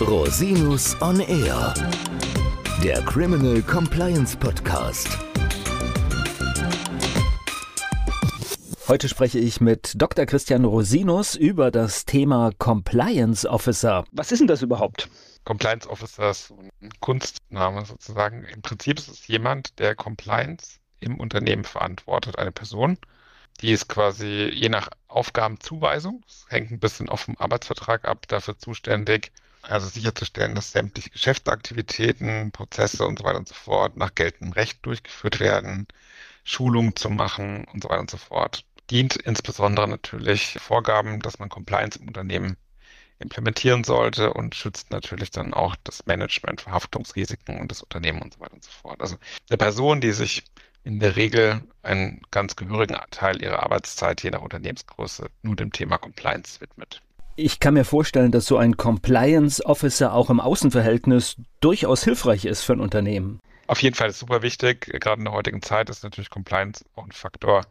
Rosinus on Air, der Criminal Compliance Podcast. Heute spreche ich mit Dr. Christian Rosinus über das Thema Compliance Officer. Was ist denn das überhaupt? Compliance Officer ist ein Kunstname sozusagen. Im Prinzip ist es jemand, der Compliance im Unternehmen verantwortet, eine Person. Die ist quasi je nach Aufgabenzuweisung, das hängt ein bisschen auf dem Arbeitsvertrag ab, dafür zuständig, also sicherzustellen, dass sämtliche Geschäftsaktivitäten, Prozesse und so weiter und so fort nach geltendem Recht durchgeführt werden, Schulungen zu machen und so weiter und so fort. Dient insbesondere natürlich Vorgaben, dass man Compliance im Unternehmen implementieren sollte und schützt natürlich dann auch das Management, Verhaftungsrisiken und das Unternehmen und so weiter und so fort. Also eine Person, die sich in der Regel einen ganz gehörigen Teil ihrer Arbeitszeit je nach Unternehmensgröße nur dem Thema Compliance widmet. Ich kann mir vorstellen, dass so ein Compliance Officer auch im Außenverhältnis durchaus hilfreich ist für ein Unternehmen. Auf jeden Fall ist super wichtig. Gerade in der heutigen Zeit ist natürlich Compliance auch ein Faktor,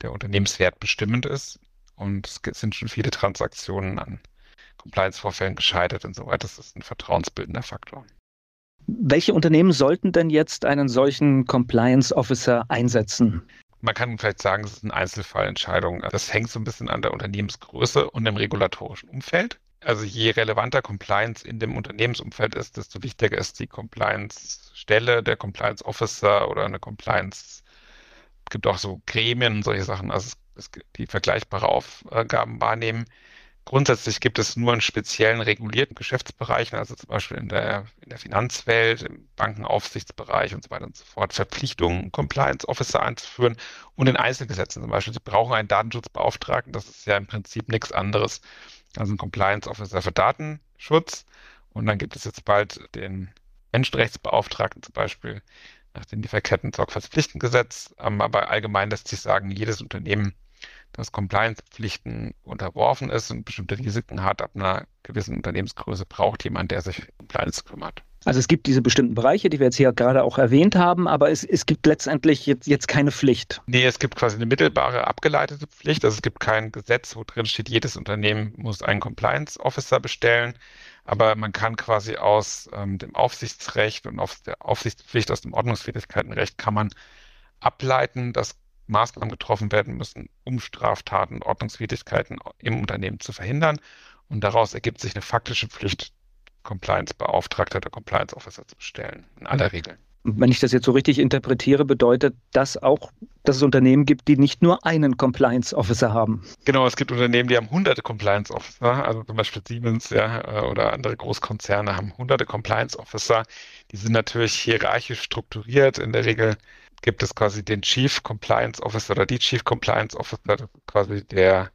der Unternehmenswert bestimmend ist. Und es sind schon viele Transaktionen an Compliance-Vorfällen gescheitert und so weiter. Das ist ein vertrauensbildender Faktor. Welche Unternehmen sollten denn jetzt einen solchen Compliance Officer einsetzen? Man kann vielleicht sagen, es ist eine Einzelfallentscheidung. Das hängt so ein bisschen an der Unternehmensgröße und dem regulatorischen Umfeld. Also je relevanter Compliance in dem Unternehmensumfeld ist, desto wichtiger ist die Compliance-Stelle, der Compliance-Officer oder eine Compliance. Es gibt auch so Gremien und solche Sachen, also die vergleichbare Aufgaben wahrnehmen. Grundsätzlich gibt es nur in speziellen regulierten Geschäftsbereichen, also zum Beispiel in der, in der Finanzwelt, im Bankenaufsichtsbereich und so weiter und so fort, Verpflichtungen, Compliance Officer einzuführen und in Einzelgesetzen zum Beispiel. Sie brauchen einen Datenschutzbeauftragten, das ist ja im Prinzip nichts anderes als ein Compliance Officer für Datenschutz. Und dann gibt es jetzt bald den Menschenrechtsbeauftragten zum Beispiel nach dem Lieferketten-Sorgfaltspflichtengesetz. Aber allgemein lässt sich sagen, jedes Unternehmen dass Compliance-Pflichten unterworfen ist und bestimmte Risiken hat ab einer gewissen Unternehmensgröße, braucht jemand, der sich um Compliance kümmert. Also es gibt diese bestimmten Bereiche, die wir jetzt hier gerade auch erwähnt haben, aber es, es gibt letztendlich jetzt, jetzt keine Pflicht. Nee, es gibt quasi eine mittelbare abgeleitete Pflicht. Also es gibt kein Gesetz, wo drin steht, jedes Unternehmen muss einen Compliance Officer bestellen. Aber man kann quasi aus ähm, dem Aufsichtsrecht und aus der Aufsichtspflicht, aus dem Ordnungswidrigkeitenrecht kann man ableiten, dass Maßnahmen getroffen werden müssen, um Straftaten, Ordnungswidrigkeiten im Unternehmen zu verhindern. Und daraus ergibt sich eine faktische Pflicht, Compliance-Beauftragter oder Compliance-Officer zu bestellen, in aller Regel. Wenn ich das jetzt so richtig interpretiere, bedeutet das auch, dass es Unternehmen gibt, die nicht nur einen Compliance Officer haben. Genau, es gibt Unternehmen, die haben hunderte Compliance Officer, also zum Beispiel Siemens ja, äh, oder andere Großkonzerne haben hunderte Compliance Officer. Die sind natürlich hierarchisch strukturiert. In der Regel gibt es quasi den Chief Compliance Officer oder die Chief Compliance Officer, quasi der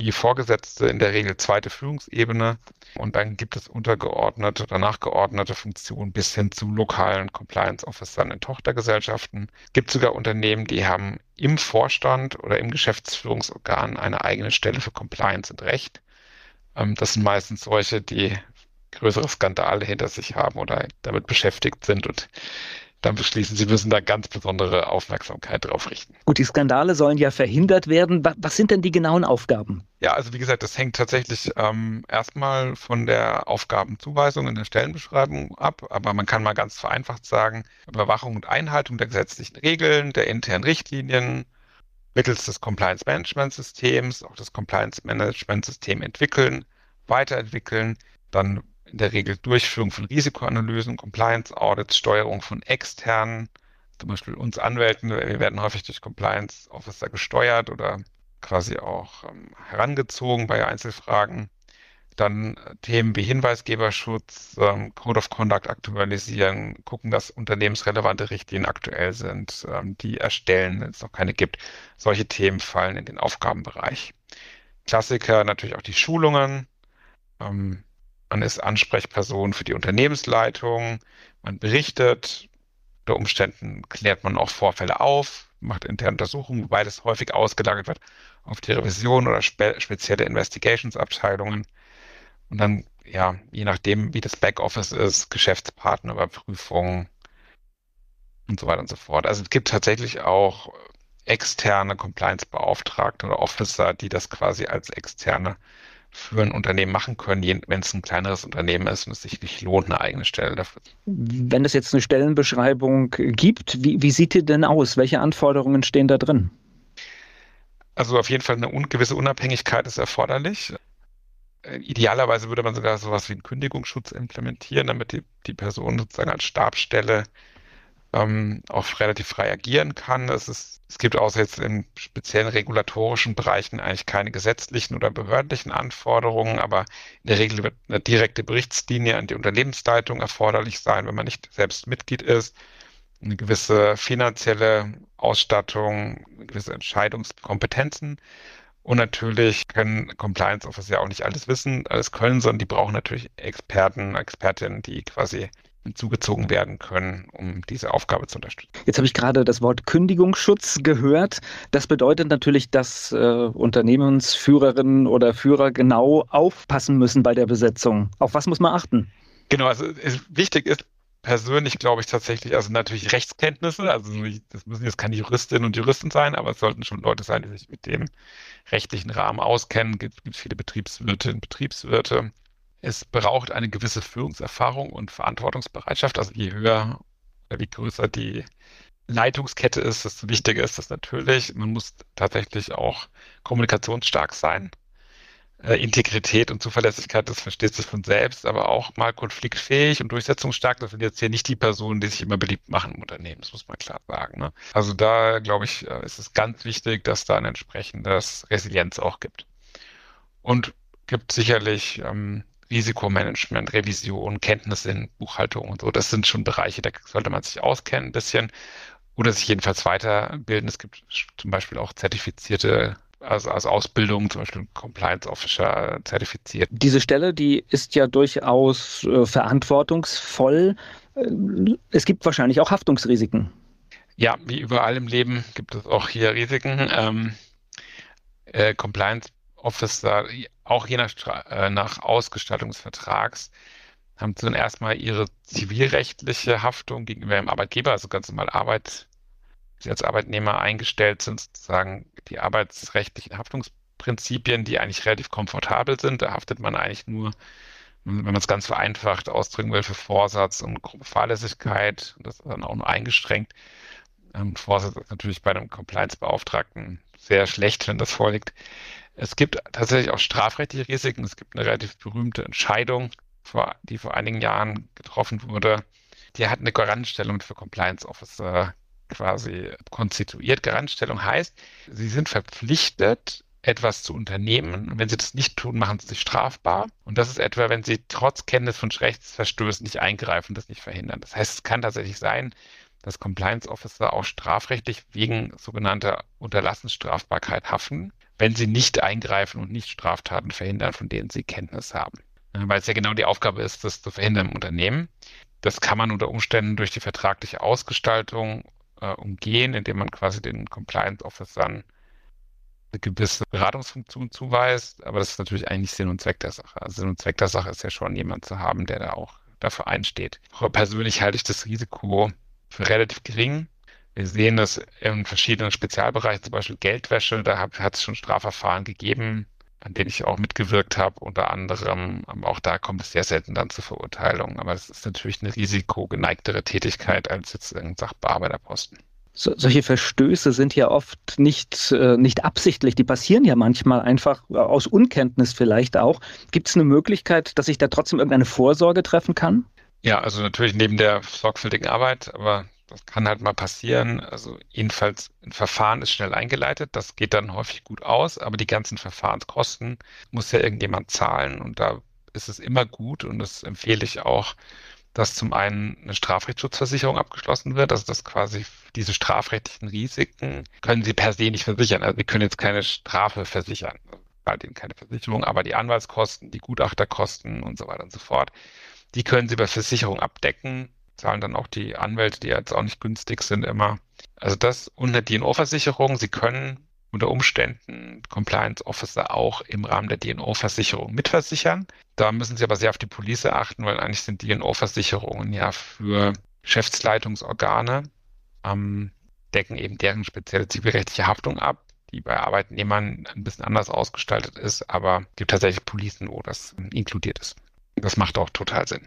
die Vorgesetzte in der Regel zweite Führungsebene. Und dann gibt es untergeordnete oder nachgeordnete Funktionen bis hin zu lokalen Compliance Officern in Tochtergesellschaften. Es gibt sogar Unternehmen, die haben im Vorstand oder im Geschäftsführungsorgan eine eigene Stelle für Compliance und Recht. Ähm, das sind meistens solche, die größere Skandale hinter sich haben oder damit beschäftigt sind und dann beschließen, sie müssen da ganz besondere Aufmerksamkeit drauf richten. Gut, die Skandale sollen ja verhindert werden. Was sind denn die genauen Aufgaben? Ja, also wie gesagt, das hängt tatsächlich ähm, erstmal von der Aufgabenzuweisung in der Stellenbeschreibung ab, aber man kann mal ganz vereinfacht sagen, Überwachung und Einhaltung der gesetzlichen Regeln, der internen Richtlinien, mittels des Compliance Management Systems, auch das Compliance Management System entwickeln, weiterentwickeln, dann in der Regel Durchführung von Risikoanalysen, Compliance Audits, Steuerung von externen, zum Beispiel uns Anwälten, wir werden häufig durch Compliance Officer gesteuert oder quasi auch ähm, herangezogen bei Einzelfragen. Dann äh, Themen wie Hinweisgeberschutz, ähm, Code of Conduct aktualisieren, gucken, dass unternehmensrelevante Richtlinien aktuell sind, ähm, die erstellen, wenn es noch keine gibt. Solche Themen fallen in den Aufgabenbereich. Klassiker natürlich auch die Schulungen, ähm, man ist Ansprechperson für die Unternehmensleitung, man berichtet, unter Umständen klärt man auch Vorfälle auf, macht interne Untersuchungen, wobei das häufig ausgelagert wird auf die Revision oder spe spezielle Investigations-Abteilungen. Und dann, ja, je nachdem, wie das Backoffice ist, Geschäftspartnerüberprüfungen und so weiter und so fort. Also es gibt tatsächlich auch externe Compliance-Beauftragte oder Officer, die das quasi als externe für ein Unternehmen machen können, wenn es ein kleineres Unternehmen ist und es sich nicht lohnt, eine eigene Stelle dafür. Wenn es jetzt eine Stellenbeschreibung gibt, wie, wie sieht die denn aus? Welche Anforderungen stehen da drin? Also auf jeden Fall eine gewisse Unabhängigkeit ist erforderlich. Äh, idealerweise würde man sogar sowas wie einen Kündigungsschutz implementieren, damit die, die Person sozusagen als Stabsstelle ähm, auch relativ frei agieren kann. Es, ist, es gibt außer jetzt in speziellen regulatorischen Bereichen eigentlich keine gesetzlichen oder behördlichen Anforderungen, aber in der Regel wird eine direkte Berichtslinie an die Unternehmensleitung erforderlich sein, wenn man nicht selbst Mitglied ist. Eine gewisse finanzielle Ausstattung, gewisse Entscheidungskompetenzen. Und natürlich können Compliance Officer ja auch nicht alles wissen, alles können, sondern die brauchen natürlich Experten, Expertinnen, die quasi hinzugezogen werden können, um diese Aufgabe zu unterstützen. Jetzt habe ich gerade das Wort Kündigungsschutz gehört. Das bedeutet natürlich, dass äh, Unternehmensführerinnen oder Führer genau aufpassen müssen bei der Besetzung. Auf was muss man achten? Genau, also es, wichtig ist persönlich, glaube ich, tatsächlich, also natürlich Rechtskenntnisse, also das müssen jetzt keine Juristinnen und Juristen sein, aber es sollten schon Leute sein, die sich mit dem rechtlichen Rahmen auskennen. Es gibt, gibt viele Betriebswirte und Betriebswirte es braucht eine gewisse Führungserfahrung und Verantwortungsbereitschaft. Also je höher oder wie größer die Leitungskette ist, desto wichtiger ist das natürlich. Man muss tatsächlich auch kommunikationsstark sein. Äh, Integrität und Zuverlässigkeit, das versteht sich von selbst, aber auch mal konfliktfähig und durchsetzungsstark. Das sind jetzt hier nicht die Personen, die sich immer beliebt machen im Unternehmen, das muss man klar sagen. Ne? Also da, glaube ich, äh, ist es ganz wichtig, dass da ein entsprechendes Resilienz auch gibt. Und gibt sicherlich ähm, Risikomanagement, Revision, Kenntnis in Buchhaltung und so. Das sind schon Bereiche, da sollte man sich auskennen ein bisschen oder sich jedenfalls weiterbilden. Es gibt zum Beispiel auch zertifizierte also als Ausbildung, zum Beispiel Compliance Officer zertifiziert. Diese Stelle, die ist ja durchaus äh, verantwortungsvoll. Äh, es gibt wahrscheinlich auch Haftungsrisiken. Ja, wie überall im Leben gibt es auch hier Risiken. Ähm, äh, Compliance Officer, auch je nach, äh, nach Ausgestaltung des Vertrags, haben zunächst mal ihre zivilrechtliche Haftung gegenüber dem Arbeitgeber, also ganz normal Arbeit, sie als Arbeitnehmer eingestellt sind, sozusagen die arbeitsrechtlichen Haftungsprinzipien, die eigentlich relativ komfortabel sind. Da haftet man eigentlich nur, wenn man es ganz vereinfacht ausdrücken will, für Vorsatz und grobe Fahrlässigkeit. Das ist dann auch nur eingeschränkt. Ähm, Vorsatz ist natürlich bei einem Compliance-Beauftragten sehr schlecht, wenn das vorliegt. Es gibt tatsächlich auch strafrechtliche Risiken. Es gibt eine relativ berühmte Entscheidung, die vor einigen Jahren getroffen wurde. Die hat eine Garantstellung für Compliance Officer quasi konstituiert. Garantstellung heißt, sie sind verpflichtet, etwas zu unternehmen. Und wenn sie das nicht tun, machen sie sich strafbar. Und das ist etwa, wenn sie trotz Kenntnis von Rechtsverstößen nicht eingreifen, das nicht verhindern. Das heißt, es kann tatsächlich sein, dass Compliance Officer auch strafrechtlich wegen sogenannter Unterlassensstrafbarkeit haften wenn sie nicht eingreifen und nicht Straftaten verhindern, von denen sie Kenntnis haben. Weil es ja genau die Aufgabe ist, das zu verhindern im Unternehmen. Das kann man unter Umständen durch die vertragliche Ausgestaltung äh, umgehen, indem man quasi den Compliance Officern eine gewisse Beratungsfunktion zuweist. Aber das ist natürlich eigentlich Sinn und Zweck der Sache. Also Sinn und Zweck der Sache ist ja schon jemand zu haben, der da auch dafür einsteht. Aber persönlich halte ich das Risiko für relativ gering. Wir sehen das in verschiedenen Spezialbereichen, zum Beispiel Geldwäsche. Da hat es schon Strafverfahren gegeben, an denen ich auch mitgewirkt habe, unter anderem. Aber auch da kommt es sehr selten dann zur Verurteilung. Aber es ist natürlich eine risikogeneigtere Tätigkeit als jetzt ein Sachbearbeiterposten. So, solche Verstöße sind ja oft nicht, äh, nicht absichtlich, die passieren ja manchmal einfach aus Unkenntnis vielleicht auch. Gibt es eine Möglichkeit, dass ich da trotzdem irgendeine Vorsorge treffen kann? Ja, also natürlich neben der sorgfältigen Arbeit, aber das kann halt mal passieren. Also jedenfalls ein Verfahren ist schnell eingeleitet, das geht dann häufig gut aus, aber die ganzen Verfahrenskosten muss ja irgendjemand zahlen. Und da ist es immer gut und das empfehle ich auch, dass zum einen eine Strafrechtsschutzversicherung abgeschlossen wird, also dass quasi diese strafrechtlichen Risiken können Sie per se nicht versichern. Also Sie können jetzt keine Strafe versichern, zahlt Ihnen keine Versicherung, aber die Anwaltskosten, die Gutachterkosten und so weiter und so fort, die können Sie bei Versicherung abdecken zahlen dann auch die Anwälte, die jetzt auch nicht günstig sind, immer. Also das eine DNO-Versicherung. Sie können unter Umständen Compliance Officer auch im Rahmen der DNO-Versicherung mitversichern. Da müssen Sie aber sehr auf die Police achten, weil eigentlich sind DNO-Versicherungen ja für Geschäftsleitungsorgane, ähm, decken eben deren spezielle zivilrechtliche Haftung ab. die bei Arbeitnehmern ein bisschen anders ausgestaltet ist, aber es gibt tatsächlich Policen, wo das inkludiert ist. Das macht auch total Sinn.